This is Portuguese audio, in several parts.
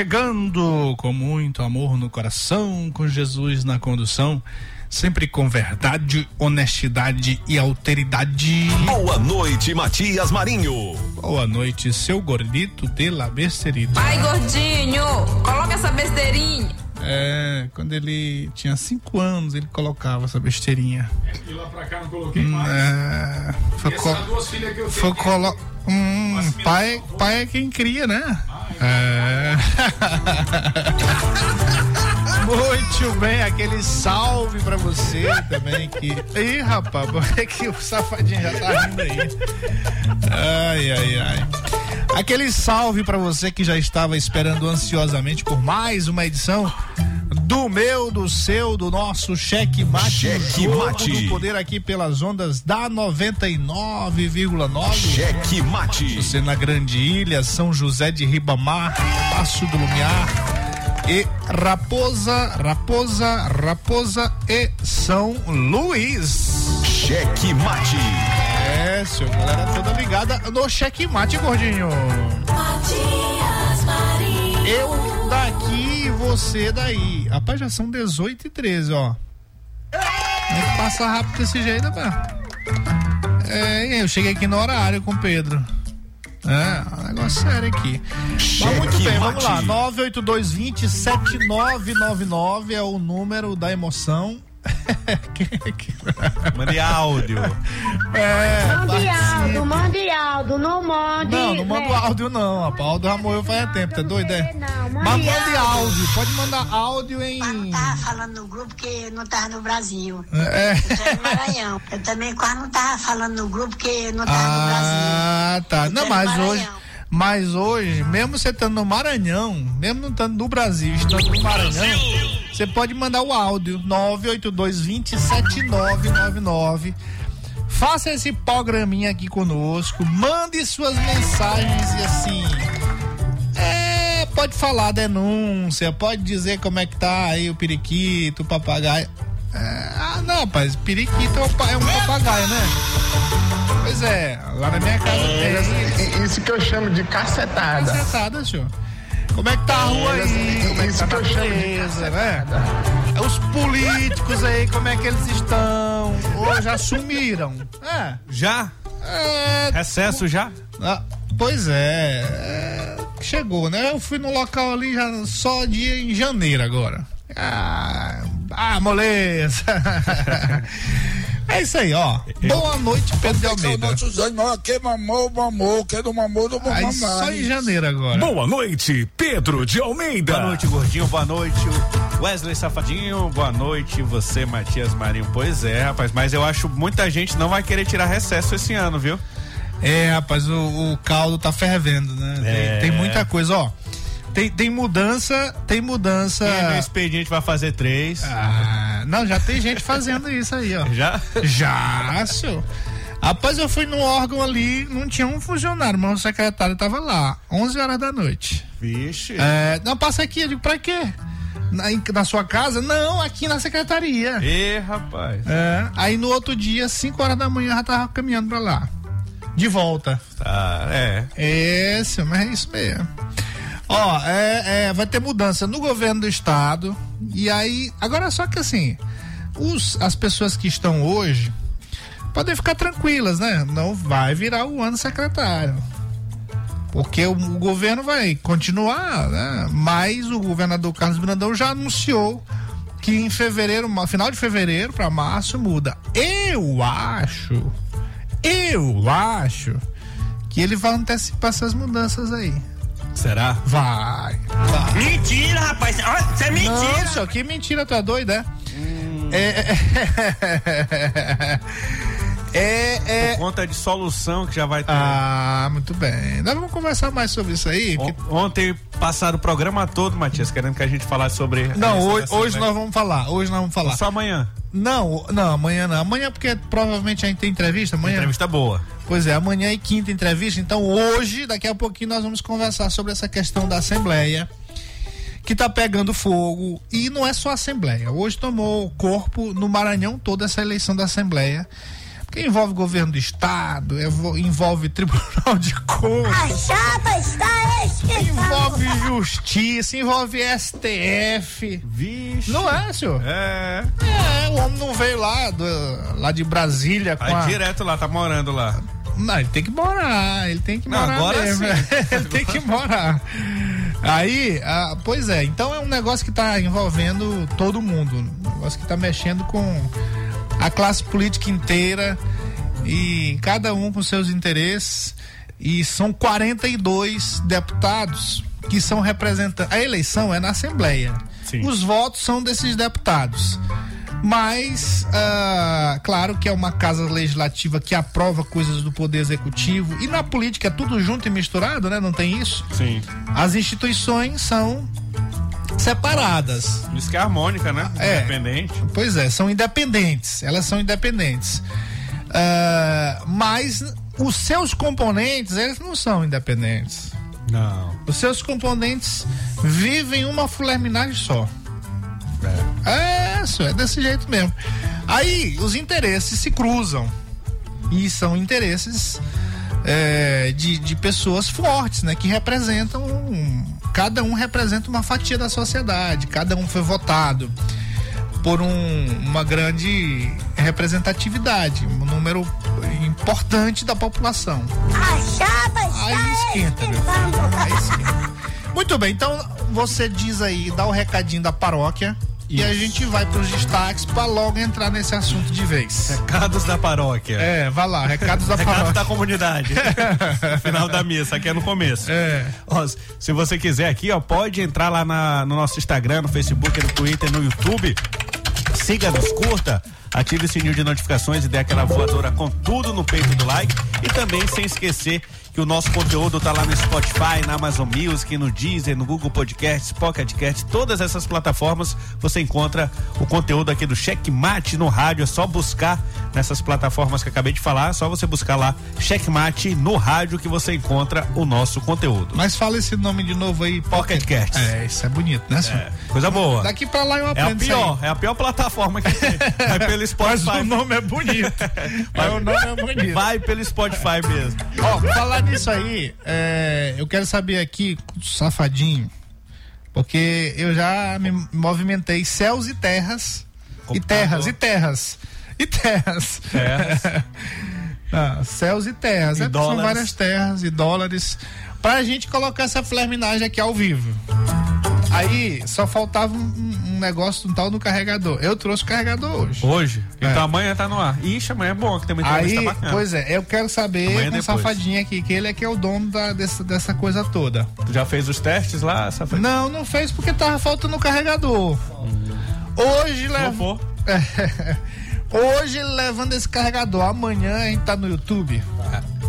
Chegando com muito amor no coração, com Jesus na condução, sempre com verdade, honestidade e alteridade. Boa noite, Matias Marinho. Boa noite, seu gordito de la besterita. Vai, gordinho, coloca essa besteirinha. É, quando ele tinha cinco anos, ele colocava essa besteirinha. E lá pra cá não coloquei mais. É, foi Essas duas filhas que eu foi tenho. colo hum, pai, pai é quem cria, né? É. Muito bem, aquele salve pra você também que. Ih, rapaz, é que o safadinho já tá rindo aí. Ai, ai, ai. Aquele salve pra você que já estava esperando ansiosamente por mais uma edição do meu, do seu, do nosso Cheque Mate. Cheque Mate. do poder aqui pelas ondas da 99,9. Cheque Mate. Você na Grande Ilha, São José de Ribamar, Passo do Lumiar e Raposa, Raposa, Raposa e São Luís. Cheque Mate. É, seu galera toda ligada no cheque mate, gordinho. Matias Marinho. Eu daqui você daí. Rapaz, já são 18 e 13, ó. Tem que passar rápido desse jeito, rapaz. É, eu cheguei aqui no horário com o Pedro. É, um negócio sério aqui. Mas muito bem, vamos lá. mate. 98220 7999 é o número da emoção. Mande áudio. É, Mande áudio, mande áudio, não mande. Não, não manda né? áudio não, rapaz. O áudio já morreu faz tempo, tá doido, é? Não, Mas mande mande áudio, pode mandar áudio em. Quase não tava falando no grupo que não tava no Brasil. É. Eu tô no Maranhão. Eu também quase não tava falando no grupo que não tava no Brasil. Ah, tá. Eu Não, mas hoje. Mas hoje, mesmo você estando no Maranhão, mesmo não estando no Brasil, estando no Maranhão, você pode mandar o áudio 982207999. Faça esse programinha aqui conosco, mande suas mensagens e assim. É, pode falar denúncia, pode dizer como é que tá aí o periquito, o papagaio. É, ah, não, rapaz, periquito é um é um papagaio, né? Pois é, lá na minha casa tem. Isso que eu chamo de cacetada. Cacetada, senhor. Como é que tá a rua aí? Como é que Isso tá que a eu chamo de natureza, né? Os políticos aí, como é que eles estão? Ou já sumiram? É. Já? é Recesso já? ah, pois é, é, Chegou, né? Eu fui no local ali já só dia em janeiro agora. Ah, ah moleza. é isso aí, ó. Boa noite, Pedro de Almeida. que mamou, mamou, que não mamou, não vou Aí só em janeiro agora. Boa noite, Pedro de Almeida. Boa noite, gordinho. Boa noite, Wesley Safadinho. Boa noite, você, Matias Marinho. Pois é, rapaz, mas eu acho muita gente não vai querer tirar recesso esse ano, viu? É, rapaz, o, o caldo tá fervendo, né? Tem- É. Tem, muita coisa, ó. Tem, tem mudança, tem mudança. Quem no expediente vai fazer três. Ah, não, já tem gente fazendo isso aí, ó. Já? Já, senhor. Rapaz, eu fui no órgão ali, não tinha um funcionário, mas o secretário tava lá, 11 horas da noite. Vixe. É, não, passa aqui, eu digo, pra quê? Na, na sua casa? Não, aqui na secretaria. Ê, rapaz. É, aí no outro dia, 5 horas da manhã, já tava caminhando pra lá. De volta. Tá, é. É, senhor, mas é isso mesmo. Ó, é, é, vai ter mudança no governo do estado. E aí, agora só que assim, os, as pessoas que estão hoje podem ficar tranquilas, né? Não vai virar o ano secretário. Porque o, o governo vai continuar, né? Mas o governador Carlos Brandão já anunciou que em fevereiro, final de fevereiro para março muda. Eu acho, eu acho que ele vai antecipar essas mudanças aí. Será? Vai. vai. Mentira, rapaz. Isso é mentira. Senhor, que mentira, tu é doido, é? É, é, é, é- Por conta de solução que já vai ter. Ah, muito bem. Nós vamos conversar mais sobre isso aí. On- porque- Ontem passaram o programa todo, Matias, querendo que a gente falasse sobre. Não, hoje, hoje nós vamos falar. Hoje nós vamos falar. Só amanhã. Não, não, amanhã não. Amanhã porque provavelmente a gente tem entrevista amanhã. Entrevista boa. Pois é, amanhã e quinta entrevista. Então hoje, daqui a pouquinho, nós vamos conversar sobre essa questão da Assembleia, que tá pegando fogo. E não é só a Assembleia. Hoje tomou corpo no Maranhão toda essa eleição da Assembleia. Porque envolve governo do Estado, envolve Tribunal de Contas. A chapa está esquentada. Envolve justiça, envolve STF. Vixe. Não é, senhor? É. É, o homem não veio lá, do- lá de Brasília com Aí a... direto lá, tá morando lá. Não, ele tem que morar, ele tem que Não, morar agora mesmo. sim. ele tem que morar. Aí, ah, pois é, então é um negócio que tá envolvendo todo mundo. Um negócio que tá mexendo com a classe política inteira e cada um com seus interesses. E são 42 deputados que são representantes. A eleição é na Assembleia. Sim. Os votos são desses deputados. Mas, ah, claro que é uma casa legislativa que aprova coisas do Poder Executivo. E na política é tudo junto e misturado, né? Não tem isso? Sim. As instituições são separadas. Isso que é harmônica, né? É. Independente. Pois é, são independentes. Elas são independentes. Ah, mas os seus componentes, eles não são independentes. Não. Os seus componentes vivem uma fulerminagem só. É, isso é desse jeito mesmo. Aí os interesses se cruzam. E são interesses é, de, de pessoas fortes, né? Que representam. um- cada um representa uma fatia da sociedade. Cada um foi votado por um- uma grande representatividade, um número importante da população. Aí esquenta, meu filho. Aí esquenta. Muito bem, então você diz aí, dá o recadinho da paróquia e a gente vai pros destaques pra logo entrar nesse assunto de vez. Recados da paróquia. É, vai lá, recados da Recados paróquia. da comunidade. No final da missa, aqui é no começo. É. Ó, se você quiser aqui, ó, pode entrar lá na- no nosso Instagram, no Facebook, no Twitter, no YouTube. Siga-nos, curta, ative o sininho de notificações e dê aquela voadora com tudo no peito do like. E também sem esquecer que o nosso conteúdo tá lá no Spotify, na Amazon Music, no Deezer, no Google Podcasts, Pocket Cast, todas essas plataformas você encontra o conteúdo aqui do Checkmate no rádio. É só buscar nessas plataformas que acabei de falar, é só você buscar lá Checkmate no rádio que você encontra o nosso conteúdo. Mas fala esse nome de novo aí, Pocket Cast. É, isso é bonito, né, senhor? É, coisa boa. Daqui pra lá eu É a aprendo isso aí. pior, é a pior plataforma que tem. Pelo Mas Spotify. o nome é bonito. Mas o nome é bonito. Vai pelo Spotify mesmo. Ó, falar nisso aí, é, eu quero saber aqui, safadinho, porque eu já me movimentei céus e terras, e terras, e terras, e terras. Terras. Ah, céus e terras, E é, são várias terras e dólares, pra gente colocar essa flerminagem aqui ao vivo. Aí só faltava um, um negócio um tal do carregador. Eu trouxe o carregador hoje. Hoje? É. Então amanhã tá no ar. Ixi, amanhã é bom, que tem Aí, entrevista bacana. pois é, eu quero saber Amanhã com o depois. safadinho aqui, que ele é que é o dono da, dessa, dessa coisa toda. Tu já fez os testes lá, Safadinho? Não, não fez porque tava faltando o carregador. Hoje leva. for. Hoje levando esse carregador. Amanhã a gente tá no YouTube.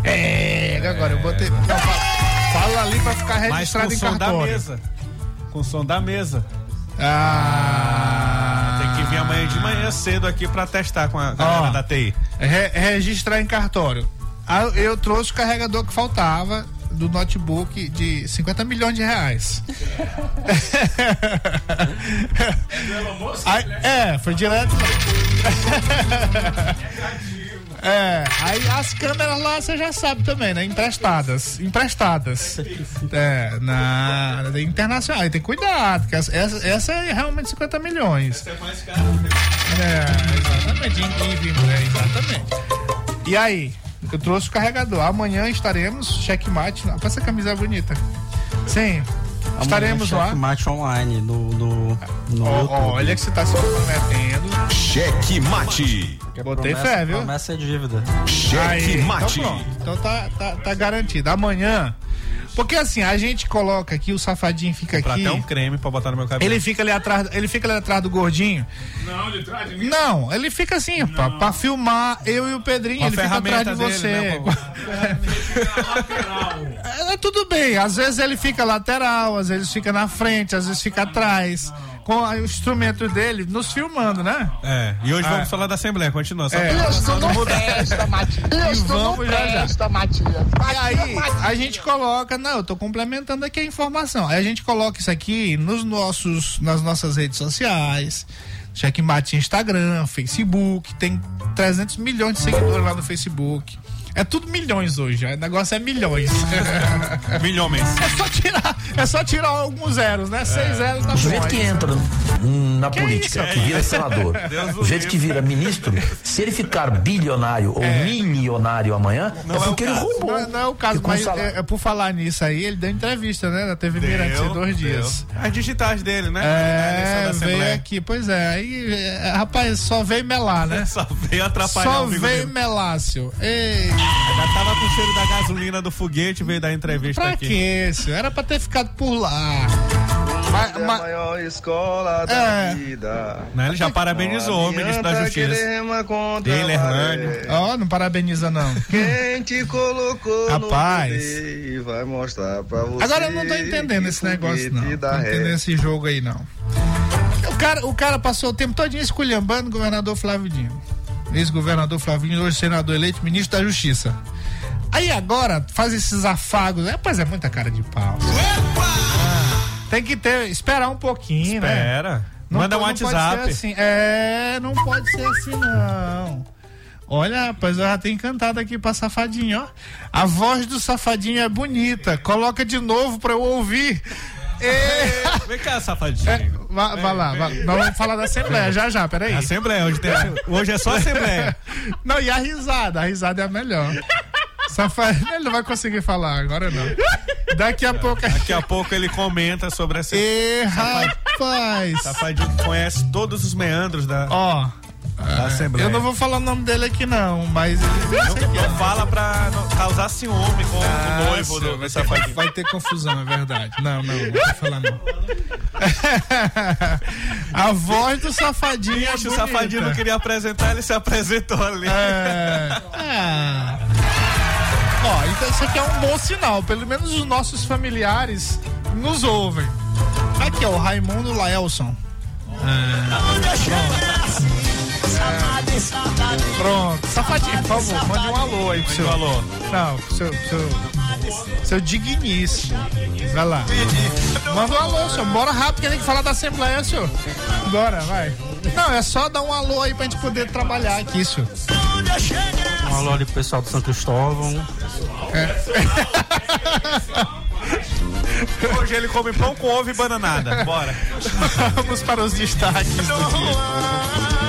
É, agora eu botei. Fa- fala ali pra ficar Mas com registrado em som da mesa. Com o som da mesa. Ah, Tem que vir amanhã de manhã cedo aqui pra testar com a galera da TI. Re- registrar em cartório. Ah, Eu trouxe o carregador que faltava do notebook de 50 milhões de reais. Aí- é, foi direto. É, aí as câmeras lá você já sabe também, né? Emprestadas. Emprestadas. É, na internacional. Aí tem cuidado, que essa, essa, essa é realmente 50 milhões. é mais caro. É, exatamente. em- em- é, exatamente. E aí, eu trouxe o carregador. Amanhã estaremos checkmate. Olha essa camisa bonita. Sim. Estaremos lá. Mate online no, no, no YouTube. Olha que você tá se comprometendo. Cheque mate. Botei promessa, fé, viu? Promessa é dívida. Cheque Aí, mate. Então, pronto. então tá, tá, tá garantido. Amanhã. Porque assim, a gente coloca aqui, o safadinho fica Pra aqui. até um creme pra botar no meu cabelo. Ele fica ali atrás, ele fica ali atrás do gordinho. Não, de trás de mim. Não, ele fica assim, pra, pra filmar eu e o Pedrinho, Com ele fica atrás de dele, você. né, É, tudo bem, às vezes ele fica lateral, às vezes fica na frente, às vezes fica atrás. Com o instrumento dele nos filmando, né? É, e hoje Ah. vamos falar da Assembleia, continua. Só É. Isso não. Presta, Matias. E Isso não vamos já já. presta, Matias. E aí, a gente coloca, não, eu tô complementando aqui a informação. Aí a gente coloca isso aqui nos nossos, nas nossas redes sociais. Checkmate Instagram, Facebook, tem 300 milhões de seguidores lá no Facebook. É tudo milhões hoje, o negócio é milhões. Milhões. É só tirar, é só tirar alguns zeros, né? Seis zeros tá Do bom. jeito que entra na Que política, isso? que vira senador, Deus do jeito o que vira ministro, se ele ficar bilionário ou milionário amanhã, é, é o porque ele caso. roubou. Não, não é o caso, mas salário- é, é por falar nisso aí, ele deu entrevista, né? Na TV Mirante Deu, em dois dias. deu. As digitais dele, né? Na É, da veio aqui, pois é. Aí, é, rapaz, só veio melar, né? Só veio atrapalhar Só o veio melácio. Ei, Já tava com o cheiro da gasolina do foguete, veio dar entrevista pra aqui. que isso? Era pra ter ficado por lá. Mas, É a mas- maior escola da É. vida. Né, Ele já parabenizou o ministro da Justiça. Ele, Hernani. Ó, não parabeniza não. Quem te colocou Rapaz. no e vai mostrar pra você. Agora eu não tô entendendo esse negócio, não. foguete Tô entendendo ré. esse jogo aí, não. O cara, o cara passou o tempo todinho esculhambando o governador Flávio Dino. Ex-governador Flávio Dino, hoje senador eleito, ministro da Justiça. Aí agora faz esses afagos. É, pois é, muita cara de pau. Ah, tem que ter, esperar um pouquinho, né? Espera. Manda um WhatsApp. assim. É, não pode ser assim, não. Olha, rapaz, eu já tenho cantado aqui pra Safadinho, ó. A voz do Safadinho é bonita. Coloca de novo pra eu ouvir. É, Vem cá, safadinho. Vai, vai lá, nós vamos falar da Assembleia já já, peraí. Assembleia, hoje, tem, hoje é só Assembleia. Não, e a risada, a risada é a melhor. Safadinho, ele não vai conseguir falar, agora não. Daqui a pouco. Daqui a pouco ele comenta sobre essa. Ê, rapaz! Safadinho conhece todos os meandros da, Ó, da Assembleia. eu não vou falar o nome dele aqui não, mas ele Não, não fala pra não causar ciúme com o noivo do, Safadinho. ter, vai ter confusão, é verdade. Não, não, não vou falar não. A voz do safadinho é Bicho, o bonita. Safadinho não queria apresentar, ele se apresentou ali. É. Ah. Ó, então isso aqui é um bom sinal. Pelo menos os nossos familiares nos ouvem. Aqui, ó, o Raimundo Laelson. É. Pronto. Safadinho, por favor, mande um alô aí pro seu. Falou. Não, pro seu, pro seu, seu digníssimo. Vai lá. Manda um alô, senhor. Bora rápido que tem que falar da Assembleia, senhor. Bora, vai. Não, é só dar um alô aí pra gente poder trabalhar aqui, senhor. Um alô ali pro pessoal do São Cristóvão. Hoje ele come pão com ovo e bananada. Bora. Vamos para os destaques do dia.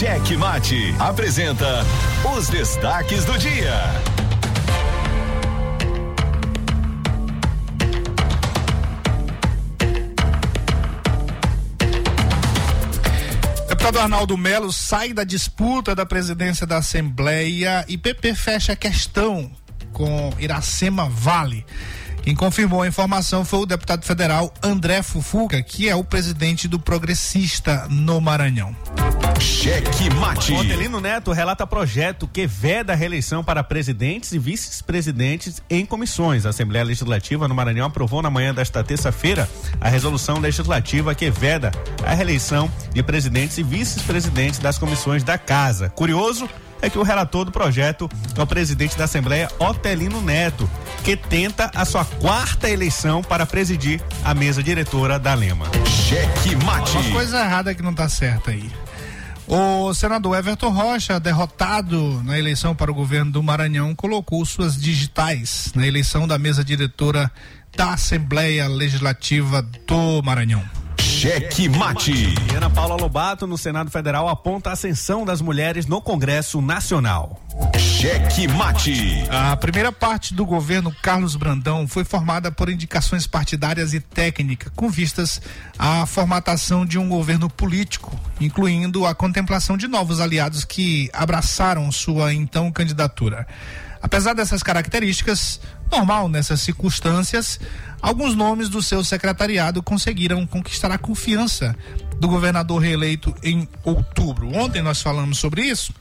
Cheque Mate apresenta os destaques do dia. Deputado Arnaldo Melo sai da disputa da presidência da Assembleia e PP fecha a questão com Iracema Vale. Quem confirmou a informação foi o deputado federal André Fufuca, que é o presidente do Progressista no Maranhão. Cheque Mate. Otelino Neto relata projeto que veda a reeleição para presidentes e vice-presidentes em comissões. A Assembleia Legislativa no Maranhão aprovou na manhã desta terça-feira a resolução legislativa que veda a reeleição de presidentes e vice-presidentes das comissões da Casa. Curioso é que o relator do projeto é o presidente da Assembleia, Otelino Neto, que tenta a sua quarta eleição para presidir a mesa diretora da Lema. Cheque Mate. Uma coisa errada que não tá certa aí. O senador Everton Rocha, derrotado na eleição para o governo do Maranhão, colocou suas digitais na eleição da mesa diretora da Assembleia Legislativa do Maranhão. Cheque Mate. E Ana Paula Lobato, no Senado Federal, aponta a ascensão das mulheres no Congresso Nacional. Cheque Mate. A primeira parte do governo Carlos Brandão foi formada por indicações partidárias e técnica, com vistas à formatação de um governo político, incluindo a contemplação de novos aliados que abraçaram sua então candidatura. Apesar dessas características, normal nessas circunstâncias, alguns nomes do seu secretariado conseguiram conquistar a confiança do governador reeleito em outubro. Ontem nós falamos sobre isso.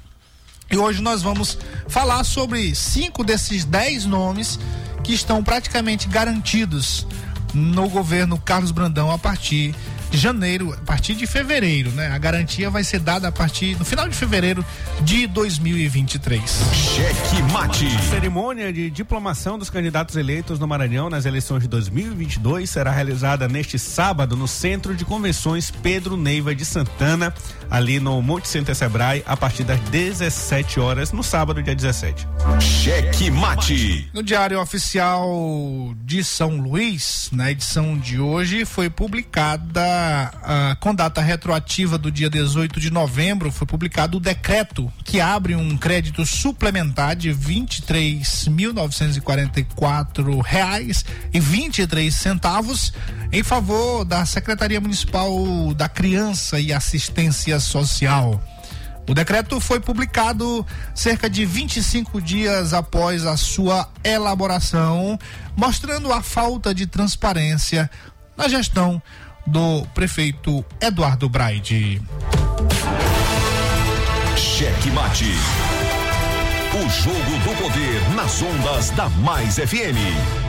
E hoje nós vamos falar sobre cinco desses dez nomes que estão praticamente garantidos no governo Carlos Brandão a partir de janeiro, a partir de fevereiro, né? A garantia vai ser dada a partir no final de fevereiro de 2023. Cheque Mate. A cerimônia de diplomação dos candidatos eleitos no Maranhão nas eleições de 2022 será realizada neste sábado no Centro de Convenções Pedro Neiva de Santana, ali no Monte Center Sebrae, a partir das 17 horas, no sábado, dia 17. Cheque Mate. No Diário Oficial de São Luís, na edição de hoje, foi publicada ah, com data retroativa do dia 18 de novembro, foi publicado o decreto que abre um crédito suplementar de 23.944 reais e 23 centavos em favor da Secretaria Municipal da Criança e Assistência Social. O decreto foi publicado cerca de 25 dias após a sua elaboração, mostrando a falta de transparência na gestão do prefeito Eduardo Braide. Cheque Mate. O jogo do poder nas ondas da Mais FM.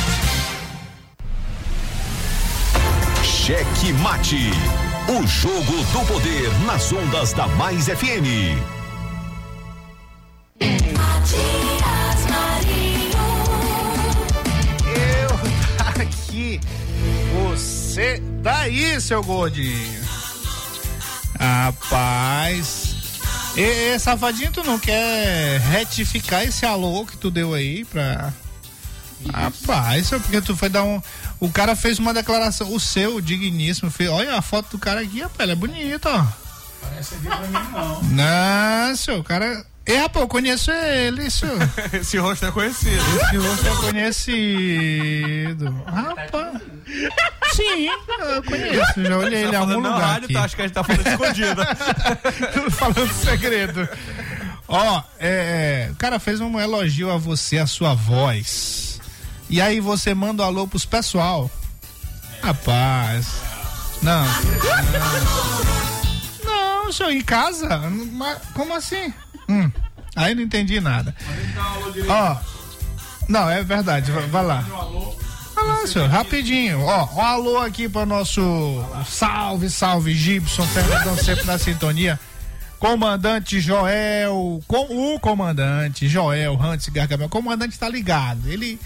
Cheque Mate. O jogo do poder nas ondas da Mais FM. Eu aqui, você daí, seu gordinho. Rapaz. E, e, safadinho, tu não quer retificar esse alô que tu deu aí pra. Rapaz, é porque tu foi dar um. O cara fez uma declaração, o seu digníssimo, fez, olha a foto do cara aqui, rapaz, ela é bonita, ó. Parece aqui pra mim, não. Não, seu, o cara. É, rapaz, eu conheço ele, senhor. Esse rosto é conhecido. Esse rosto é conhecido. Rapaz. Sim, eu conheço. Já olhei ele em algum lugar. Rádio, aqui. tá, acho que a gente tá falando escondido. falando segredo. Ó, é, o cara fez um elogio a você, a sua voz. E aí você manda um alô pros pessoal. Rapaz. Não. Não, senhor, em casa? Mas, como assim? Hum, aí não entendi nada. Ó, não, é verdade, vai, lá. Vai lá, senhor, rapidinho. Ó, um alô aqui para nosso salve, salve, Gibson, Fernandão sempre na sintonia. Comandante Joel, com o comandante Joel Hans Gargamel, comandante tá ligado. Ele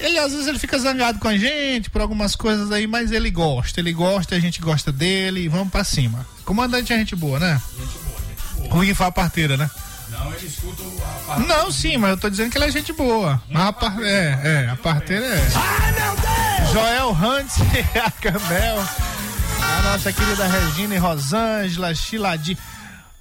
ele às vezes ele fica zangado com a gente por algumas coisas aí, mas ele gosta, ele gosta, a gente gosta dele e vamos para cima. Comandante é gente boa, né? Gente boa, gente boa. Ruim fala parteira, né? Não, ele escuta a parte. Não, sim, mas eu tô dizendo que ele é gente boa. Mas a par... é, é, a parteira é. Ai, meu Deus! Joel Hunt e a Camel. A nossa querida Regina e Rosângela, Chiladi.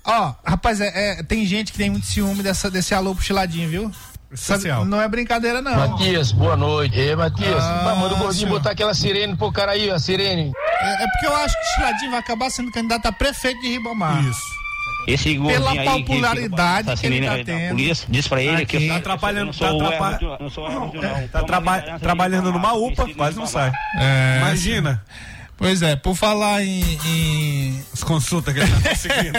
Ó, rapaz, é, é, tem gente que tem muito ciúme dessa, desse alô puxiladinho, viu? Social. não é brincadeira, não. Matias, boa noite. Ei, Matias, Ah, manda o gordinho botar aquela sirene pro cara aí, a sirene. É, é porque eu acho que o Chiladinho vai acabar sendo candidato a prefeito de Ribamar. Isso. Esse Pela aí que popularidade fica que ele tá tendo. polícia, diz pra ele que eu, Aqui. eu Tá atrapalhando, não sou tá atrapalha- Hermes, não não. Tá traba- trabalhando numa UPA, quase não sai. É, Imagina. Pois é, por falar em. em... As consultas que ele tá conseguindo.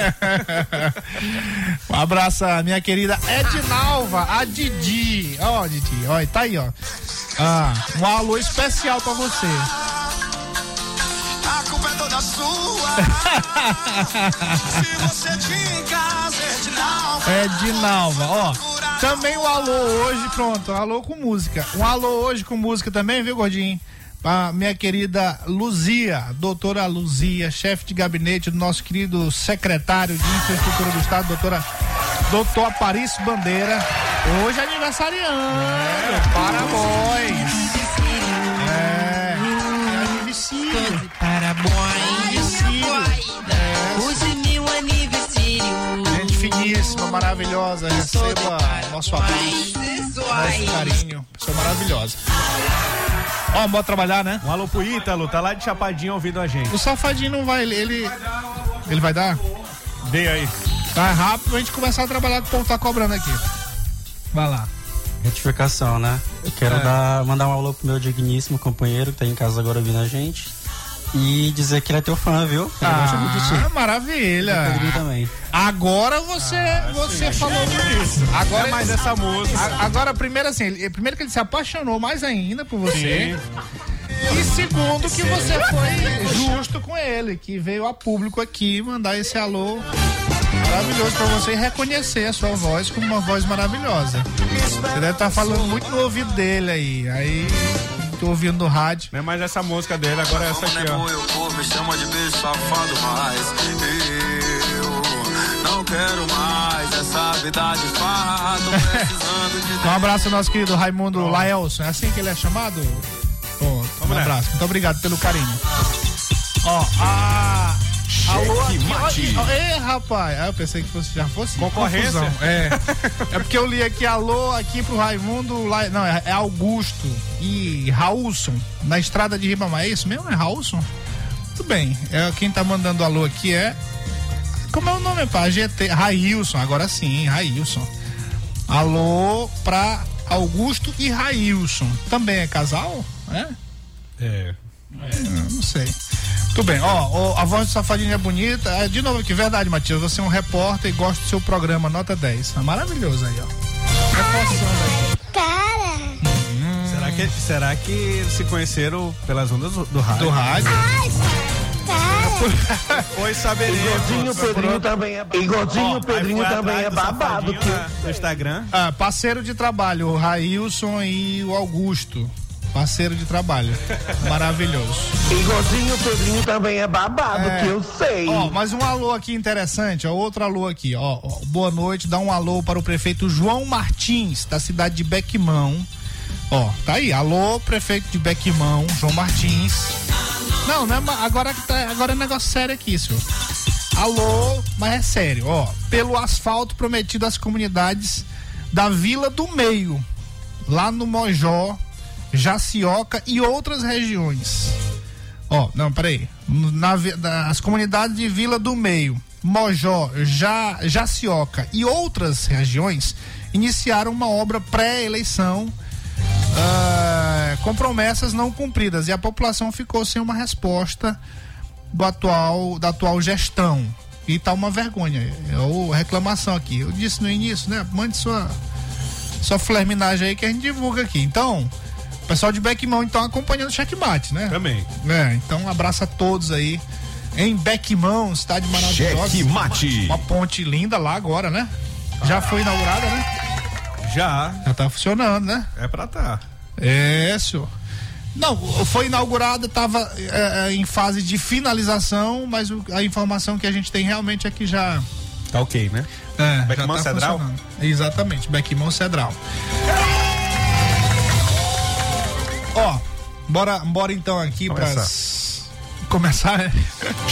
um abraço à minha querida Edinalva, a Didi. Ó, Didi, ó, tá aí, ó. Ah, um alô especial pra você. A culpa é toda sua. Se você em casa, Edinalva. Edinalva, ó. Também o alô hoje, pronto, alô com música. Um alô hoje com música também, viu, gordinho? Pra minha querida Luzia, doutora Luzia, chefe de gabinete do nosso querido secretário de Infraestrutura do Estado, doutora doutor Aparício Bandeira. Hoje é aniversariante. Parabéns. Maravilhosa. Receba nosso abraço, nosso carinho. Pessoa maravilhosa. Ó, bora trabalhar, né? Um alô pro Ítalo, tá lá de Chapadinho ouvindo a gente. O safadinho não vai, ele. Ele, ele vai dar? Dei aí. Tá rápido pra gente começar a trabalhar que o povo tá cobrando aqui. Vai lá. Retificação, né? Eu quero É. dar, mandar um alô pro meu digníssimo companheiro que tá em casa agora ouvindo a gente. E dizer que ele é teu fã, viu? Ah, maravilha. Também. Agora você, você falou isso. Agora É mais essa música. A- Agora, primeiro assim, primeiro que ele se apaixonou mais ainda por você. E segundo que você foi justo com ele, que veio a público aqui mandar esse alô maravilhoso pra você e reconhecer a sua voz como uma voz maravilhosa. Você deve estar falando muito no ouvido dele aí. Aí, tô ouvindo no rádio. Não é mais essa música dele, agora é essa aqui, ó. Me chama de beijo safado, mas eu não quero mais essa vida de precisando de Um abraço ao nosso querido Raimundo Laelson. É assim que ele é chamado? Pronto, um abraço. Muito obrigado pelo carinho. Ó, a. Alô, aqui, mate. Ei, rapaz. Ah, eu pensei que fosse, já fosse Concorrência? confusão. É. é porque eu li aqui alô aqui pro Raimundo. La... Não, é, é Augusto e Raulson, na estrada de Ribamar. É isso mesmo? É Raulson? Tudo bem. É, quem tá mandando alô aqui é. Como é o nome, pá? GT. Railson, agora sim, Railson. Alô pra Augusto e Railson. Também é casal? É? É. Eu não sei. Tudo bem, ó, ó, a voz do Safadinho é bonita. É, de novo aqui, verdade, Matias. Você é um repórter e gosta do seu programa, nota 10. É maravilhoso aí, ó. Reforçando. Cara. Será que, será que eles se conheceram pelas ondas do, do rádio? Do rádio? Cara. Pois saberemos. Gordinho Pedrinho também é. E Gordinho Ó, Pedrinho também é do babado. Que... No Instagram. Ah, parceiro de trabalho, o Railson e o Augusto. Parceiro de trabalho. Maravilhoso. E Gordinho Pedrinho também é babado, É. que eu sei. Ó, mas um alô aqui interessante, ó, outro alô aqui, ó, ó, Boa noite, dá um alô para o prefeito João Martins, da cidade de Bequimão. Ó, tá aí, alô, prefeito de Bequimão, João Martins. Não, não é, agora, tá- agora é negócio sério aqui, senhor. Alô, mas é sério, ó. Pelo asfalto prometido às comunidades da Vila do Meio, lá no Mojó, Jacioca e outras regiões. Ó, não, peraí. Na, nas comunidades de Vila do Meio, Mojó, ja, Jacioca e outras regiões iniciaram uma obra pré-eleição ah, com promessas não cumpridas e a população ficou sem uma resposta do atual, da atual gestão. E tá uma vergonha. É o reclamação aqui. Eu disse no início, né? Mande sua, sua flerminagem aí que a gente divulga aqui. Então, pessoal de Beckmão então acompanhando o checkmate, né? Também. É, então um abraço a todos aí. Em Beckmão, cidade maravilhosa. Checkmate. Uma ponte linda lá agora, né? Já foi inaugurada, né? Já. Já tá funcionando, né? É pra tá. É, senhor. Não, foi inaugurada, estava em fase de finalização, mas o- a informação que a gente tem realmente é que já. Tá ok, né? É, Beckmão tá Cedral? Exatamente, Beckmão Cedral. Ó, bora, bora então aqui Começar. para começar, né?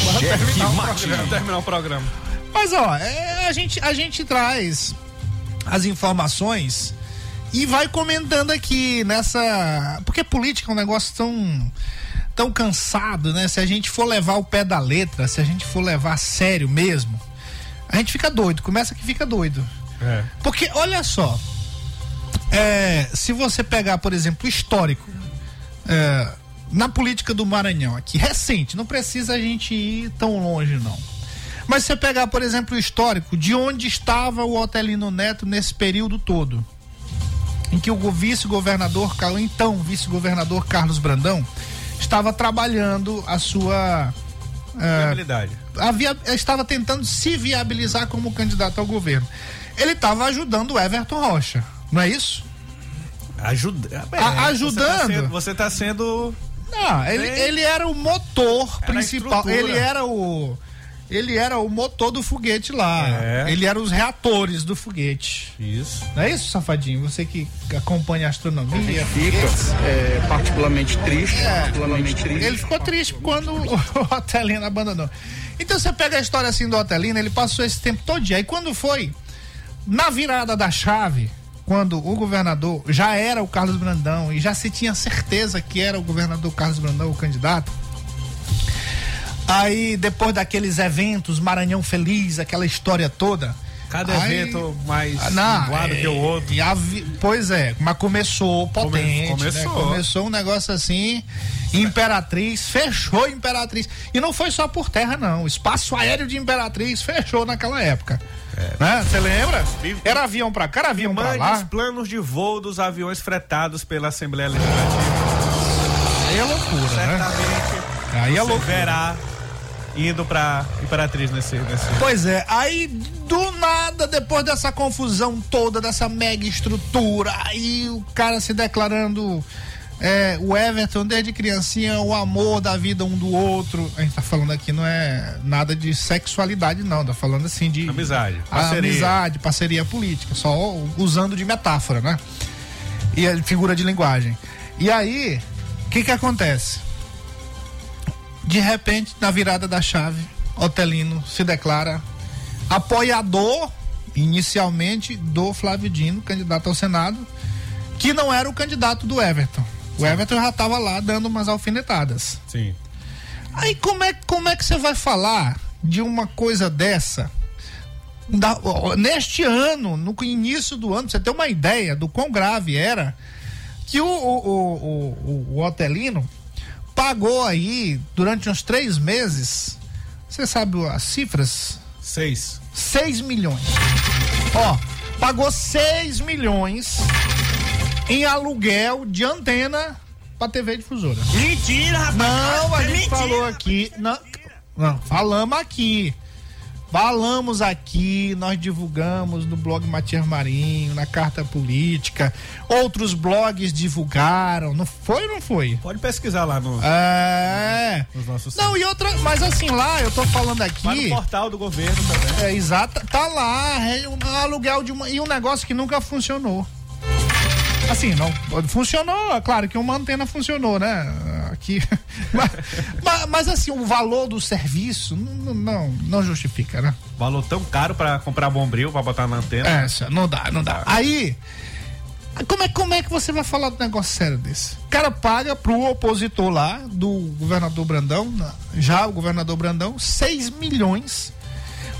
Bora terminar o programa. Terminar o programa. Mas ó, é, a, gente, a gente traz as informações e vai comentando aqui nessa. Porque política é um negócio tão. tão cansado, né? Se a gente for levar o pé da letra, se a gente for levar a sério mesmo, a gente fica doido, começa que fica doido. É. Porque, olha só, é, se você pegar, por exemplo, o histórico é, na política do Maranhão aqui, recente, não precisa a gente ir tão longe, não. Mas se você pegar, por exemplo, o histórico de onde estava o Otelino Neto nesse período todo, em que o vice-governador, o então vice-governador Carlos Brandão, estava trabalhando a sua. é, Viabilidade. via- estava tentando se viabilizar como candidato ao governo. Ele estava ajudando o Everton Rocha, não é isso? Ajuda, é, A- ajudando? Você está sendo. Não, ele, Bem- ele era o motor Era principal. Ele era o. Ele era o motor do foguete lá. É. Ele era os reatores do foguete. Isso. Não é isso, safadinho? Você que acompanha a astronomia. Fica é, particularmente triste, É, particularmente triste. Ele ficou triste quando o Otelino abandonou. Então você pega a história assim do Otelino, ele passou esse tempo todo dia. E quando foi na virada da chave, quando o governador já era o Carlos Brandão e já se tinha certeza que era o governador Carlos Brandão o candidato. Aí depois daqueles eventos, Maranhão Feliz, aquela história toda. Cada aí- evento mais Ah, não, linguado que o outro. a vi- Pois é, mas começou potente. Come- né? começou. Começou um negócio assim. Imperatriz, fechou Imperatriz. E não foi só por terra, não. O espaço aéreo de Imperatriz fechou naquela época. Né? Você lembra? Era avião pra cá, era avião pra lá. os planos de voo dos aviões fretados pela Assembleia Legislativa. Aí é loucura, né? Certamente. Aí é loucura. verá indo pra Imperatriz nesse. nesse... Pois é, aí do nada, depois dessa confusão toda, dessa mega estrutura, aí o cara se declarando é, o Everton desde criancinha, o amor da vida um do outro. A gente tá falando aqui não é nada de sexualidade, não, tá falando assim de Amizade, parceria. amizade, parceria política, só usando de metáfora, né? E a figura de linguagem. E aí, o que que acontece? De repente, na virada da chave, Otelino se declara apoiador, inicialmente, do Flávio Dino, candidato ao Senado, que não era o candidato do Everton. O Everton já estava lá dando umas alfinetadas. Sim. Aí como é, como é que você vai falar de uma coisa dessa? Da- neste ano, no início do ano, você ter uma ideia do quão grave era, que o, o, o, o, o Otelino pagou aí, durante uns três meses, você sabe as cifras? Seis. 6 milhões. Ó, pagou 6 milhões em aluguel de antena pra TV difusora. Mentira, rapaz. Não, a gente mentira. falou aqui. Não, não, falamos aqui. Falamos aqui, nós divulgamos no blog Matias Marinho, na Carta Política. Outros blogs divulgaram. Não foi ou não foi? Pode pesquisar lá no, É. nos nossos Não, e outra, mas assim lá, eu tô falando aqui. Vai no portal do governo também. É, exato. Tá lá, é um aluguel de uma. E um negócio que nunca funcionou. Assim, não. Funcionou, é claro que uma antena funcionou, né? Aqui. mas, mas, assim, o valor do serviço não, não, não justifica, né? Valor tão caro pra comprar bombril pra botar na antena. É, isso, não dá, não dá. Aí. Como é, como é que você vai falar do negócio sério desse? O cara paga pro opositor lá, do governador Brandão, já o governador Brandão, 6 milhões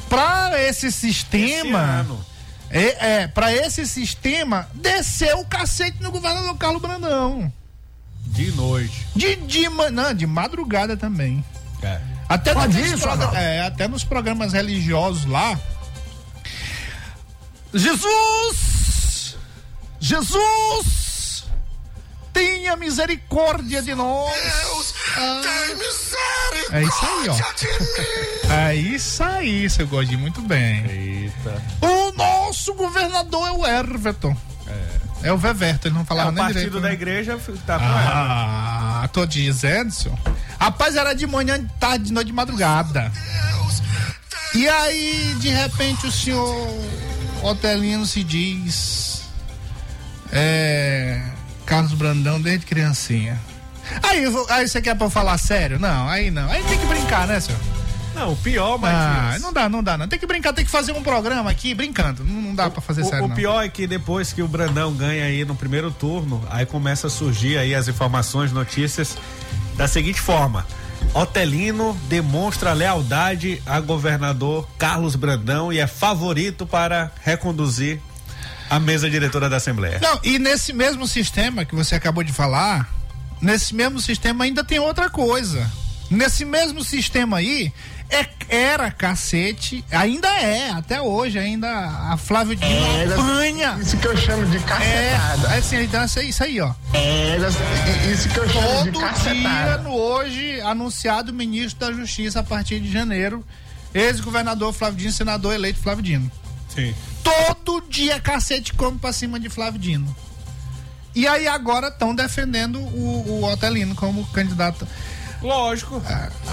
pra esse sistema. Esse. É, é para esse sistema descer o cacete no governador Carlos Brandão. De noite. De, de, não, de madrugada também. É. Até, Pode isso, Arnaldo? é, até nos programas religiosos lá. Jesus! Jesus! Tenha misericórdia de nós! Ah, é isso aí, ó. É isso aí, seu Godinho, muito bem. Eita. O nosso governador é o Everton. É, o Veverto, ele não É, falava o nem partido direito. da né? igreja tá com ela. Ah, tô dizendo, senhor. Rapaz, era de manhã, de tarde, de noite, de madrugada. E aí, de repente, o senhor Otelino se diz. É. Carlos Brandão desde criancinha. Aí, aí você quer pra eu falar sério? Não, aí não. Aí tem que brincar, né, senhor? Não, o pior, Ah, Matias. não dá, não dá, não. Tem que brincar, tem que fazer um programa aqui brincando. Não, não dá pra fazer O, sério, o não. pior é que depois que o Brandão ganha aí no primeiro turno, aí começa a surgir aí as informações, notícias da seguinte forma. Otelino demonstra lealdade a governador Carlos Brandão e é favorito para reconduzir a mesa diretora da Assembleia. Não, e nesse mesmo sistema que você acabou de falar, nesse mesmo sistema ainda tem outra coisa. Nesse mesmo sistema aí, é, era cacete, ainda é, até hoje, ainda a Flávio Dino Era- apanha. Isso que eu chamo de É, cacetada. é assim, então é isso aí, ó. Era- isso que eu chamo de Todo dia, cacetada. no hoje, anunciado o ministro da Justiça a partir de janeiro, ex-governador Flávio Dino, senador eleito Flávio Dino. Sim. Todo dia cacete come pra cima de Flávio Dino. E aí agora estão defendendo o, o Otelino como candidato. Lógico.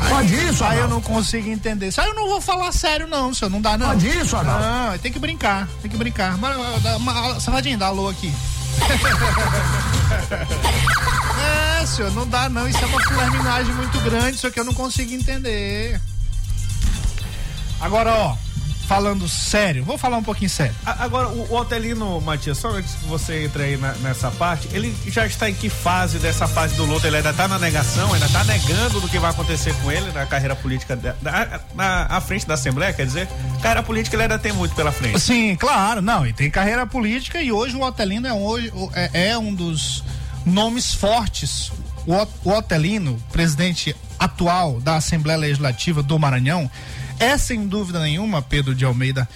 Pode isso, Aí eu não consigo entender. Isso aí eu não vou falar sério, não, senhor. Não dá, não. Pode isso, Adalto? Não, tem que brincar. Tem que brincar. Mas, Safadinho, dá alô aqui. é, senhor, não dá, não. Isso é uma flerminagem muito grande, isso aqui eu não consigo entender. Agora, ó, falando sério, vou falar um pouquinho sério. Agora, o, o Otelino, Matias, só antes que você entre aí na- nessa parte, ele já está em que fase dessa fase do luto? Ele ainda está na negação, ainda está negando do que vai acontecer com ele na carreira política, da- da- na, à frente da Assembleia, quer dizer? Carreira política ele ainda tem muito pela frente. Sim, claro, não, e tem carreira política e hoje o Otelino é, um- hoje, é, é um dos nomes fortes. O, o Otelino, presidente atual da Assembleia Legislativa do Maranhão, é sem dúvida nenhuma, Pedro de Almeida,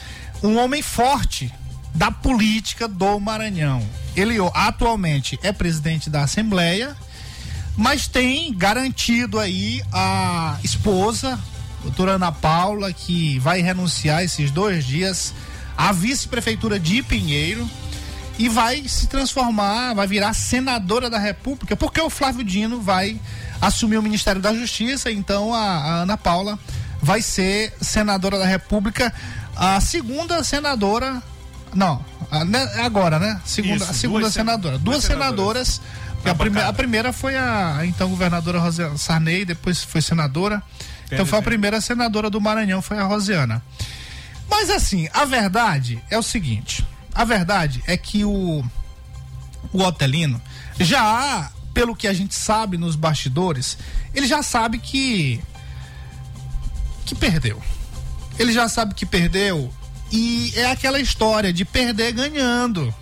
um homem forte da política do Maranhão. Ele atualmente é presidente da Assembleia, mas tem garantido aí a esposa, doutora Ana Paula, que vai renunciar esses dois dias à vice-prefeitura de Pinheiro e vai se transformar, vai virar senadora da República, porque o Flávio Dino vai assumir o Ministério da Justiça, então a, a Ana Paula vai ser senadora da República, a segunda senadora, não, né, agora, né? Segunda, Isso, a segunda duas sen- senadora, duas, duas senadoras. senadoras. A, prime- a primeira foi a, então governadora Rosiana Sarney, depois foi senadora. Então foi a primeira senadora do Maranhão, foi a Rosiana. Mas assim, a verdade é o seguinte: a verdade é que o, o Otelino já, pelo que a gente sabe nos bastidores, ele já sabe que. Que perdeu. Ele já sabe que perdeu e é aquela história de perder ganhando.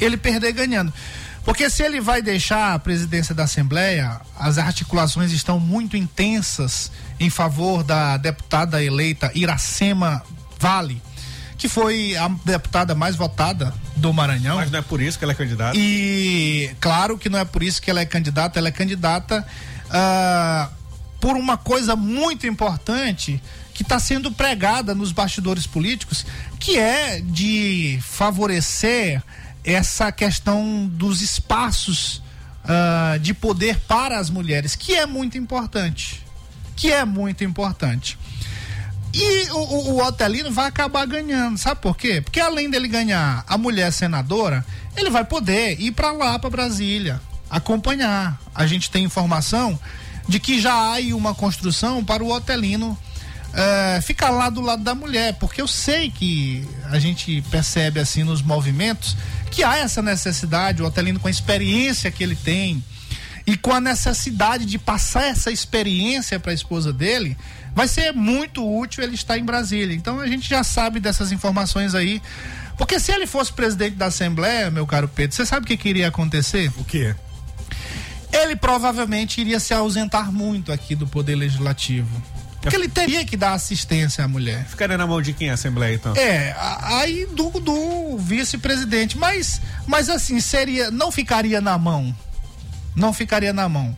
Ele perder ganhando. Porque se ele vai deixar a presidência da Assembleia, as articulações estão muito intensas em favor da deputada eleita Iracema Vale, que foi a deputada mais votada do Maranhão. Mas não é por isso que ela é candidata. E claro que não é por isso que ela é candidata, ela é candidata ah, por uma coisa muito importante que está sendo pregada nos bastidores políticos, que é de favorecer essa questão dos espaços ah, de poder para as mulheres, que é muito importante. Que é muito importante. E o, o, o Otelino vai acabar ganhando, sabe por quê? Porque além dele ganhar a mulher senadora, ele vai poder ir para lá, para Brasília, acompanhar. A gente tem informação de que já há aí uma construção para o Otelino eh, ficar lá do lado da mulher, porque eu sei que a gente percebe assim nos movimentos que há essa necessidade, o Otelino com a experiência que ele tem, e com a necessidade de passar essa experiência para a esposa dele, vai ser muito útil ele estar em Brasília. Então a gente já sabe dessas informações aí. Porque se ele fosse presidente da Assembleia, meu caro Pedro, você sabe o que, que iria acontecer? O quê? Ele provavelmente iria se ausentar muito aqui do Poder Legislativo. Porque ele teria que dar assistência à mulher. Ficaria na mão de quem a Assembleia, então? É, aí do, do vice-presidente. Mas, mas assim, seria. Não ficaria na mão. Não ficaria na mão.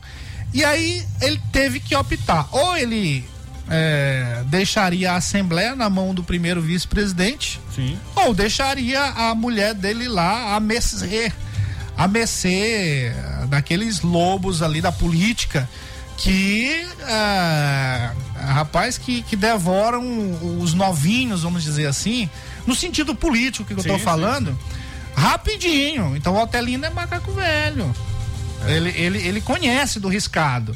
E aí ele teve que optar. Ou ele é, deixaria a Assembleia na mão do primeiro vice-presidente. Sim. Ou deixaria a mulher dele lá a mercê. A mercê daqueles lobos ali da política que ah, rapaz que, que devoram os novinhos, vamos dizer assim, no sentido político que eu Sim, tô sim, falando, rapidinho. Então o Otelino é macaco velho. Ele, ele, ele conhece do riscado.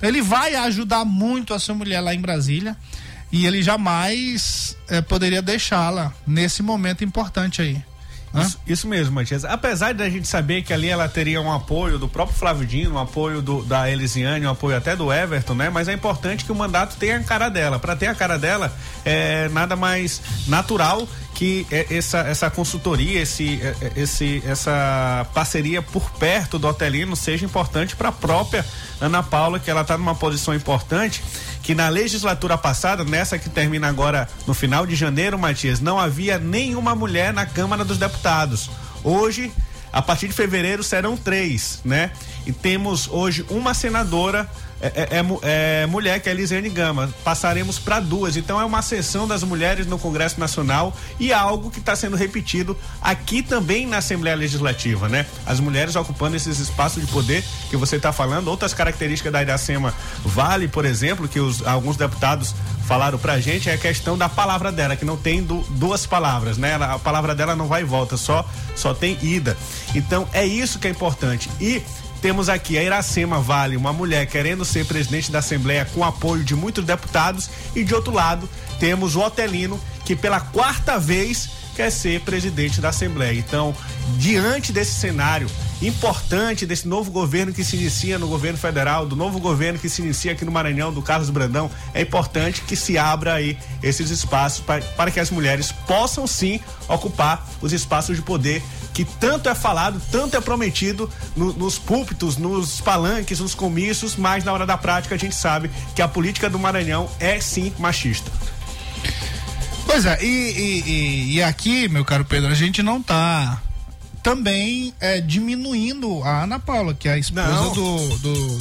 Ele vai ajudar muito a sua mulher lá em Brasília. e ele jamais eh, poderia deixá-la nesse momento importante aí. Isso, isso mesmo, Matias. Apesar da gente saber que ali ela teria um apoio do próprio Flávio Dino, um apoio do, da Elisiane, um apoio até do Everton, né? Mas é importante que o mandato tenha a cara dela. Para ter a cara dela, é nada mais natural que é, essa, essa consultoria, esse, é, é, esse, essa parceria por perto do Otelino seja importante para a própria Ana Paula, que ela está numa posição importante que na legislatura passada, nessa que termina agora no final de janeiro, Matias, não havia nenhuma mulher na Câmara dos Deputados. Hoje, a partir de fevereiro, serão três, né? E temos hoje uma senadora é, é, é, é, mulher, que é Elisiane Gama. Passaremos para duas. Então é uma sessão das mulheres no Congresso Nacional e algo que está sendo repetido aqui também na Assembleia Legislativa, né? As mulheres ocupando esses espaços de poder que você está falando. Outras características da Iracema Vale, por exemplo, que os, alguns deputados falaram pra gente é a questão da palavra dela, que não tem du, duas palavras, né? a palavra dela não vai e volta, só só tem ida. Então é isso que é importante. E temos aqui a Iracema Vale, uma mulher querendo ser presidente da Assembleia com apoio de muitos deputados, e de outro lado temos o Otelino, que pela quarta vez quer ser presidente da Assembleia. Então, diante desse cenário importante desse novo governo que se inicia no governo federal, do novo governo que se inicia aqui no Maranhão, do Carlos Brandão, é importante que se abra aí esses espaços para, para que as mulheres possam sim ocupar os espaços de poder que tanto é falado, tanto é prometido no, nos púlpitos, nos palanques, nos comícios, mas na hora da prática a gente sabe que a política do Maranhão é sim machista. Pois é, e, e, e aqui, meu caro Pedro, a gente não tá também é, diminuindo a Ana Paula, que é a esposa Não. do, do,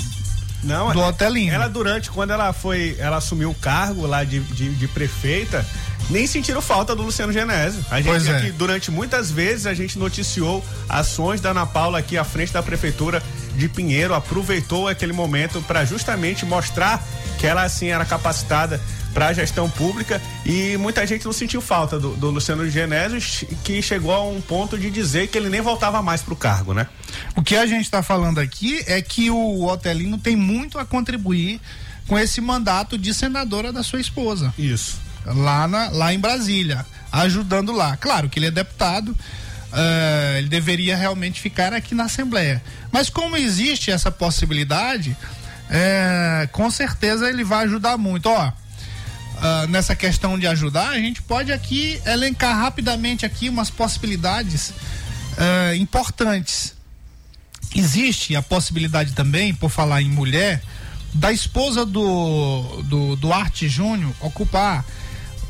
Não, do Otelino. Ela durante, quando ela foi, ela assumiu o cargo lá de, de, de prefeita, nem sentiram falta do Luciano Genésio. A gente Pois é. aqui, durante muitas vezes, a gente noticiou ações da Ana Paula aqui à frente da prefeitura de Pinheiro, aproveitou aquele momento para justamente mostrar que ela assim era capacitada para a gestão pública e muita gente não sentiu falta do, do Luciano Genésio, que chegou a um ponto de dizer que ele nem voltava mais pro cargo, né? O que a gente está falando aqui é que o Otelino tem muito a contribuir com esse mandato de senadora da sua esposa. Isso. Lá, na, lá em Brasília, ajudando lá. Claro que ele é deputado, eh, ele deveria realmente ficar aqui na Assembleia. Mas como existe essa possibilidade, eh, com certeza ele vai ajudar muito. Ó, ah, nessa questão de ajudar, a gente pode aqui elencar rapidamente aqui umas possibilidades ah, importantes. Existe a possibilidade também, por falar em mulher, da esposa do, do Duarte Júnior ocupar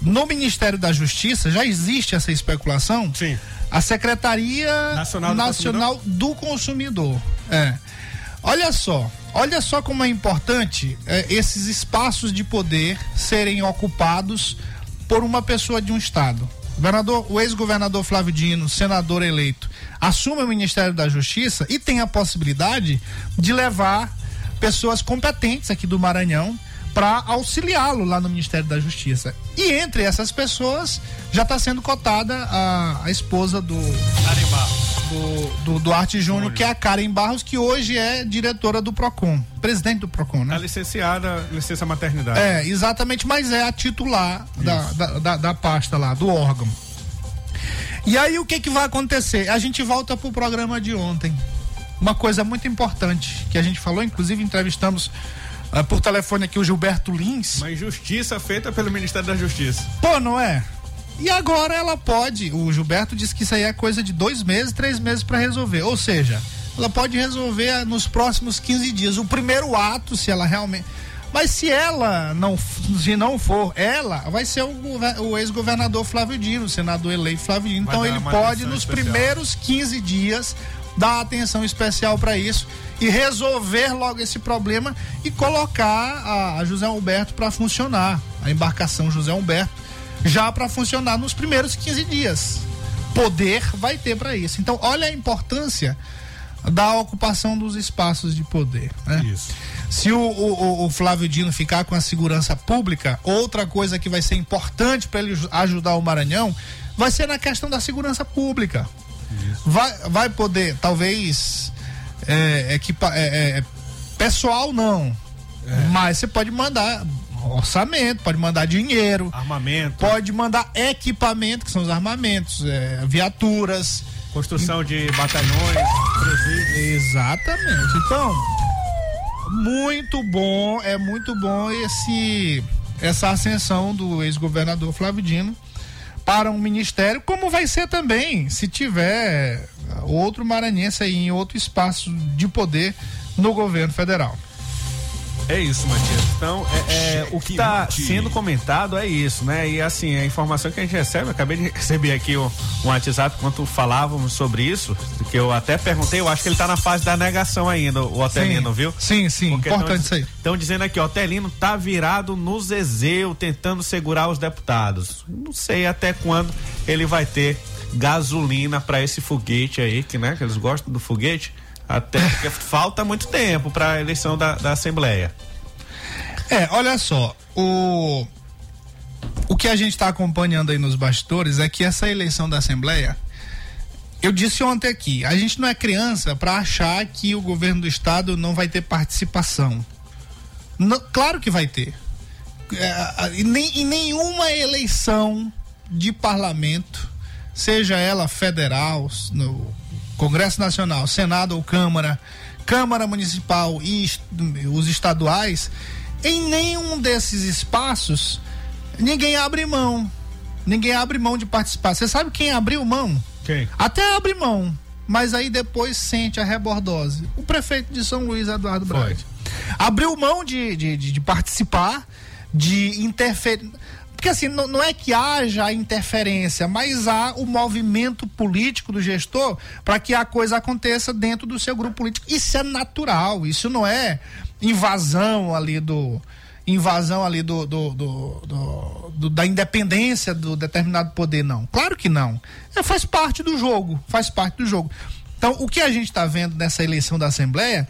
no Ministério da Justiça, já existe essa especulação? Sim. A Secretaria Nacional Nacional, do do Consumidor. É. Olha só, olha só como é importante é, esses espaços de poder serem ocupados por uma pessoa de um estado. Governador, o ex-governador Flávio Dino, senador eleito, assume o Ministério da Justiça e tem a possibilidade de levar pessoas competentes aqui do Maranhão para auxiliá-lo lá no Ministério da Justiça. E entre essas pessoas já está sendo cotada a, a esposa do do, do Duarte Júnior, que é a Karen Barros, que hoje é diretora do Procon, presidente do Procon, né? A licenciada, licença maternidade. É, exatamente, mas é a titular da, da, da, da pasta lá, do órgão. E aí o que que vai acontecer? A gente volta pro programa de ontem. Uma coisa muito importante que a gente falou, inclusive entrevistamos ah, por telefone aqui o Gilberto Lins. Uma injustiça feita pelo Ministério da Justiça. Pô, não é? E agora ela pode. O Gilberto disse que isso aí é coisa de dois meses, três meses para resolver. Ou seja, ela pode resolver nos próximos 15 dias. O primeiro ato, se ela realmente. Mas se ela não, se não for ela, vai ser o, o ex-governador Flávio Dino, o senador eleito Flávio Dino. Então ele pode, nos especial. primeiros 15 dias, dar atenção especial para isso e resolver logo esse problema e colocar a, José Humberto para funcionar, a embarcação José Humberto, já para funcionar nos primeiros 15 dias. Poder vai ter para isso. Então, olha a importância da ocupação dos espaços de poder. Né? Isso. Se o, o- o Flávio Dino ficar com a segurança pública, outra coisa que vai ser importante para ele ajudar o Maranhão vai ser na questão da segurança pública. Vai, vai poder, talvez, é, equipa, é, é, pessoal não, mas você pode mandar orçamento, pode mandar dinheiro, Armamento. pode mandar equipamento, que são os armamentos, é, viaturas. Construção de batalhões, presídios. Exatamente. Então, muito bom, é muito bom esse essa ascensão do ex-governador Flávio Dino para um ministério, como vai ser também se tiver outro maranhense aí em outro espaço de poder no governo federal. É isso, Matias. Então, é, é, o que está sendo comentado é isso, né? E assim, a informação que a gente recebe, eu acabei de receber aqui um, um WhatsApp enquanto falávamos sobre isso, que eu até perguntei, eu acho que ele está na fase da negação ainda, o Otelino, Sim. viu? Sim, sim, importante isso aí. Estão dizendo aqui, ó, Otelino tá virado no Zezeu, tentando segurar os deputados. Não sei até quando ele vai ter gasolina para esse foguete aí, que, né, que eles gostam do foguete. Até porque falta muito tempo para a eleição da, da Assembleia. É, olha só, o o que a gente está acompanhando aí nos bastidores é que essa eleição da Assembleia, eu disse ontem aqui, a gente não é criança para achar que o governo do estado não vai ter participação. Não, claro que vai ter. É, em nenhuma eleição de parlamento, seja ela federal, no Congresso Nacional, Senado ou Câmara, Câmara Municipal e est- os estaduais, em nenhum desses espaços ninguém abre mão. Ninguém abre mão de participar. Você sabe quem abriu mão? Quem? Até abre mão, mas aí depois sente a rebordose. O prefeito de São Luís, Eduardo Braga. Abriu mão de, de, de- de participar, de interferir. Porque assim, não, não é que haja interferência, mas há o movimento político do gestor para que a coisa aconteça dentro do seu grupo político. Isso é natural, isso não é invasão ali do. Invasão ali do, do- do- do- da independência do determinado poder, não. Claro que não. É, faz parte do jogo, faz parte do jogo. Então, o que a gente está vendo nessa eleição da Assembleia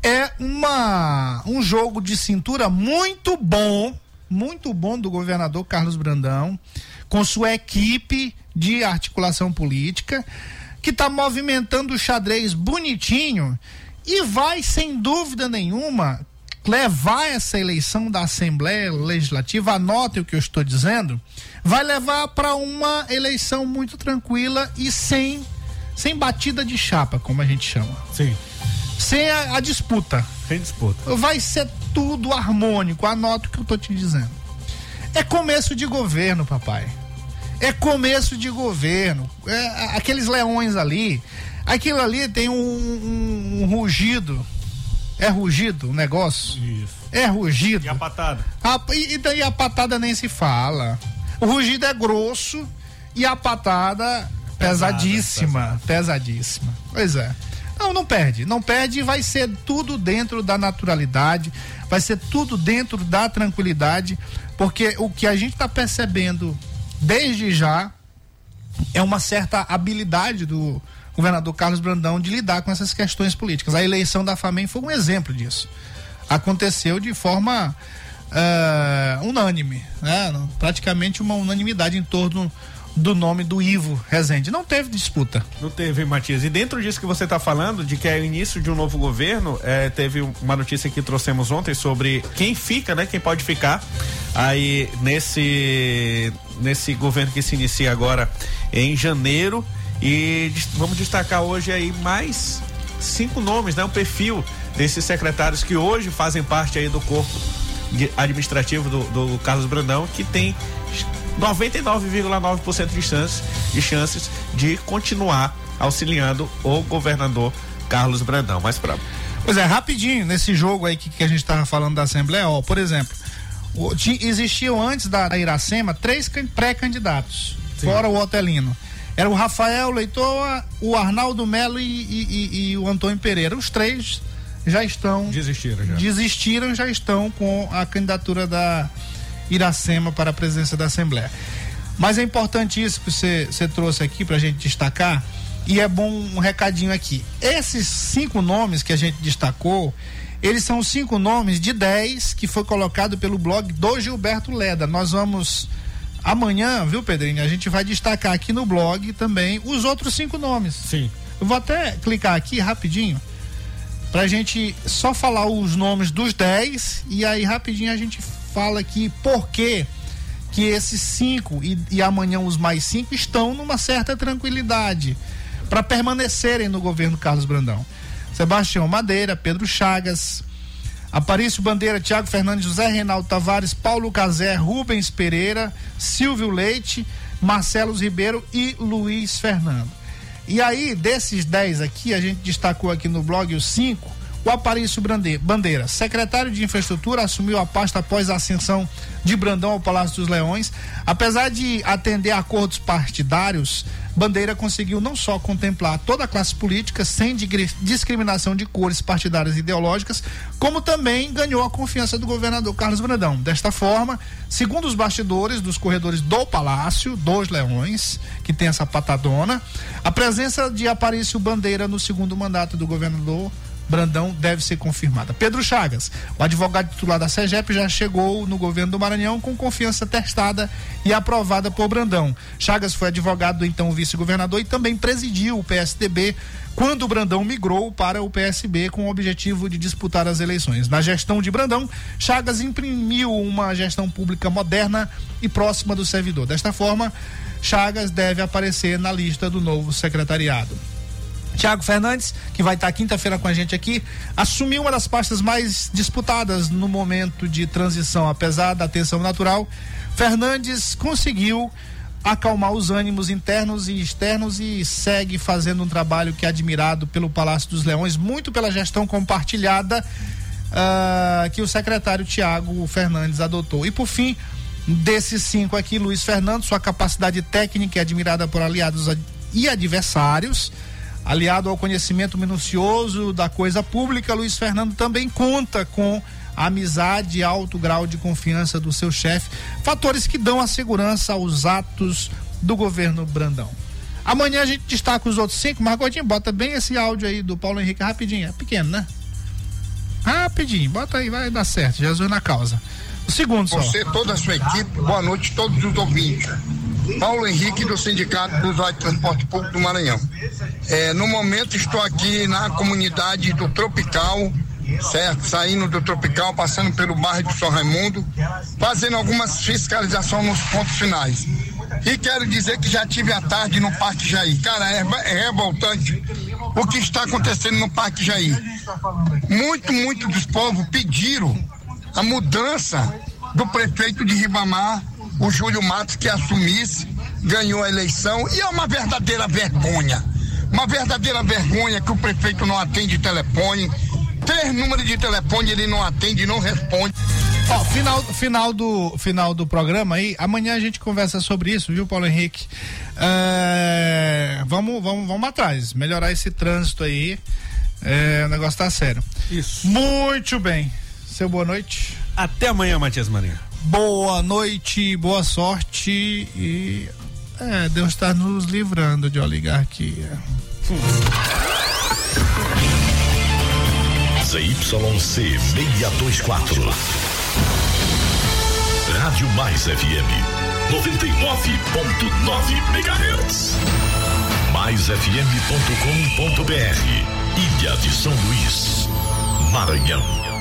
é uma, um jogo de cintura muito bom, muito bom do governador Carlos Brandão, com sua equipe de articulação política, que está movimentando o xadrez bonitinho e vai, sem dúvida nenhuma, levar essa eleição da Assembleia Legislativa, anotem o que eu estou dizendo, vai levar para uma eleição muito tranquila e sem, sem batida de chapa, como a gente chama. Sim. Sem a, a disputa. Sem disputa. Vai ser tudo harmônico, anota o que eu tô te dizendo. É começo de governo, papai. É começo de governo. É, aqueles leões ali, aquilo ali tem um, um- um rugido. É rugido o negócio? Isso. É rugido. E a patada? A- e, e daí a patada nem se fala. O rugido é grosso e a patada pesadíssima. Pesadíssima. Pois é. Não, não perde. Não perde vai ser tudo dentro da naturalidade, vai ser tudo dentro da tranquilidade, porque o que a gente está percebendo desde já é uma certa habilidade do governador Carlos Brandão de lidar com essas questões políticas. A eleição da FAMEM foi um exemplo disso. Aconteceu de forma eh, unânime, né? praticamente uma unanimidade em torno do nome do Ivo Rezende. Não teve disputa. Não teve, Matias. E dentro disso que você está falando, de que é o início de um novo governo, é, teve uma notícia que trouxemos ontem sobre quem fica, né? Quem pode ficar aí nesse, nesse governo que se inicia agora em janeiro. E vamos destacar hoje aí mais cinco nomes, né? O perfil desses secretários que hoje fazem parte aí do corpo administrativo do, do Carlos Brandão, que tem 99,9% de chances, de chances de continuar auxiliando o governador Carlos Brandão. Mas para Pois é, rapidinho, nesse jogo aí que, que a gente estava falando da Assembleia, ó, por exemplo, o- ti- existiam antes da, da Iracema três can- pré-candidatos, fora o Otelino. Era o Rafael Leitoa, o Arnaldo Melo e, e- e- e o Antônio Pereira. Os três já estão. Desistiram já. Desistiram, já estão com a candidatura da Iracema para a presidência da Assembleia. Mas é importante isso que você, você trouxe aqui para a gente destacar. E é bom um recadinho aqui. Esses cinco nomes que a gente destacou, eles são cinco nomes de 10 que foi colocado pelo blog do Gilberto Leda. Nós vamos amanhã, viu, Pedrinho? A gente vai destacar aqui no blog também os outros cinco nomes. Sim. Eu vou até clicar aqui rapidinho pra gente só falar os nomes dos 10 e aí rapidinho a gente fala aqui por quê que esses cinco e, e amanhã os mais cinco estão numa certa tranquilidade para permanecerem no governo Carlos Brandão. Sebastião Madeira, Pedro Chagas, Aparício Bandeira, Tiago Fernandes, José Reinaldo Tavares, Paulo Cazé, Rubens Pereira, Silvio Leite, Marcelo Ribeiro e Luiz Fernando. E aí, desses 10 aqui, a gente destacou aqui no blog os cinco. O Aparício Bandeira, secretário de Infraestrutura, assumiu a pasta após a ascensão de Brandão ao Palácio dos Leões. Apesar de atender a acordos partidários, Bandeira conseguiu não só contemplar toda a classe política sem discriminação de cores partidárias e ideológicas, como também ganhou a confiança do governador Carlos Brandão. Desta forma, segundo os bastidores dos corredores do Palácio dos Leões, que tem essa patadona, a presença de Aparício Bandeira no segundo mandato do governador Brandão deve ser confirmada. Pedro Chagas, o advogado titular da SEGEP, já chegou no governo do Maranhão com confiança testada e aprovada por Brandão. Chagas foi advogado do então vice-governador e também presidiu o PSDB quando Brandão migrou para o PSB com o objetivo de disputar as eleições. Na gestão de Brandão, Chagas imprimiu uma gestão pública moderna e próxima do servidor. Desta forma, Chagas deve aparecer na lista do novo secretariado. Tiago Fernandes, que vai estar quinta-feira com a gente aqui, assumiu uma das pastas mais disputadas no momento de transição, apesar da tensão natural. Fernandes conseguiu acalmar os ânimos internos e externos e segue fazendo um trabalho que é admirado pelo Palácio dos Leões, muito pela gestão compartilhada uh, que o secretário Tiago Fernandes adotou. E por fim, desses cinco aqui, Luiz Fernando, sua capacidade técnica é admirada por aliados e adversários Aliado ao conhecimento minucioso da coisa pública, Luiz Fernando também conta com amizade e alto grau de confiança do seu chefe, fatores que dão a segurança aos atos do governo Brandão. Amanhã a gente destaca os outros cinco, mas Gordinho, bota bem esse áudio aí do Paulo Henrique rapidinho, é pequeno, né? Rapidinho, bota aí, vai dar certo, Jesus na causa. O segundo só. Você, toda a sua equipe, boa noite, todos os ouvintes. Paulo Henrique, do Sindicato do Usuários de Transporte Público do Maranhão. É, no momento estou aqui na comunidade do Tropical, certo? Saindo do Tropical, passando pelo bairro de São Raimundo, fazendo algumas fiscalizações nos pontos finais. E quero dizer que já tive à tarde no Parque Jair. Cara, é, é revoltante o que está acontecendo no Parque Jair. Muito, muito dos povos pediram a mudança do prefeito de Ribamar o Júlio Matos que assumisse, ganhou a eleição e é uma verdadeira vergonha. Uma verdadeira vergonha que o prefeito não atende telefone. Três números de telefone ele não atende, não responde. Ó, final, final, do, final do programa aí, amanhã a gente conversa sobre isso, viu, Paulo Henrique? É, vamos, vamos, vamos atrás, melhorar esse trânsito aí. É, o negócio tá sério. Isso. Muito bem. Seu boa noite. Até amanhã, Matias Marinho boa noite, boa sorte e é, Deus está nos livrando de oligarquia. ZYC 624. Rádio Mais FM 99.9 MHz. MaisFM.com.br Ilha de São Luís, Maranhão.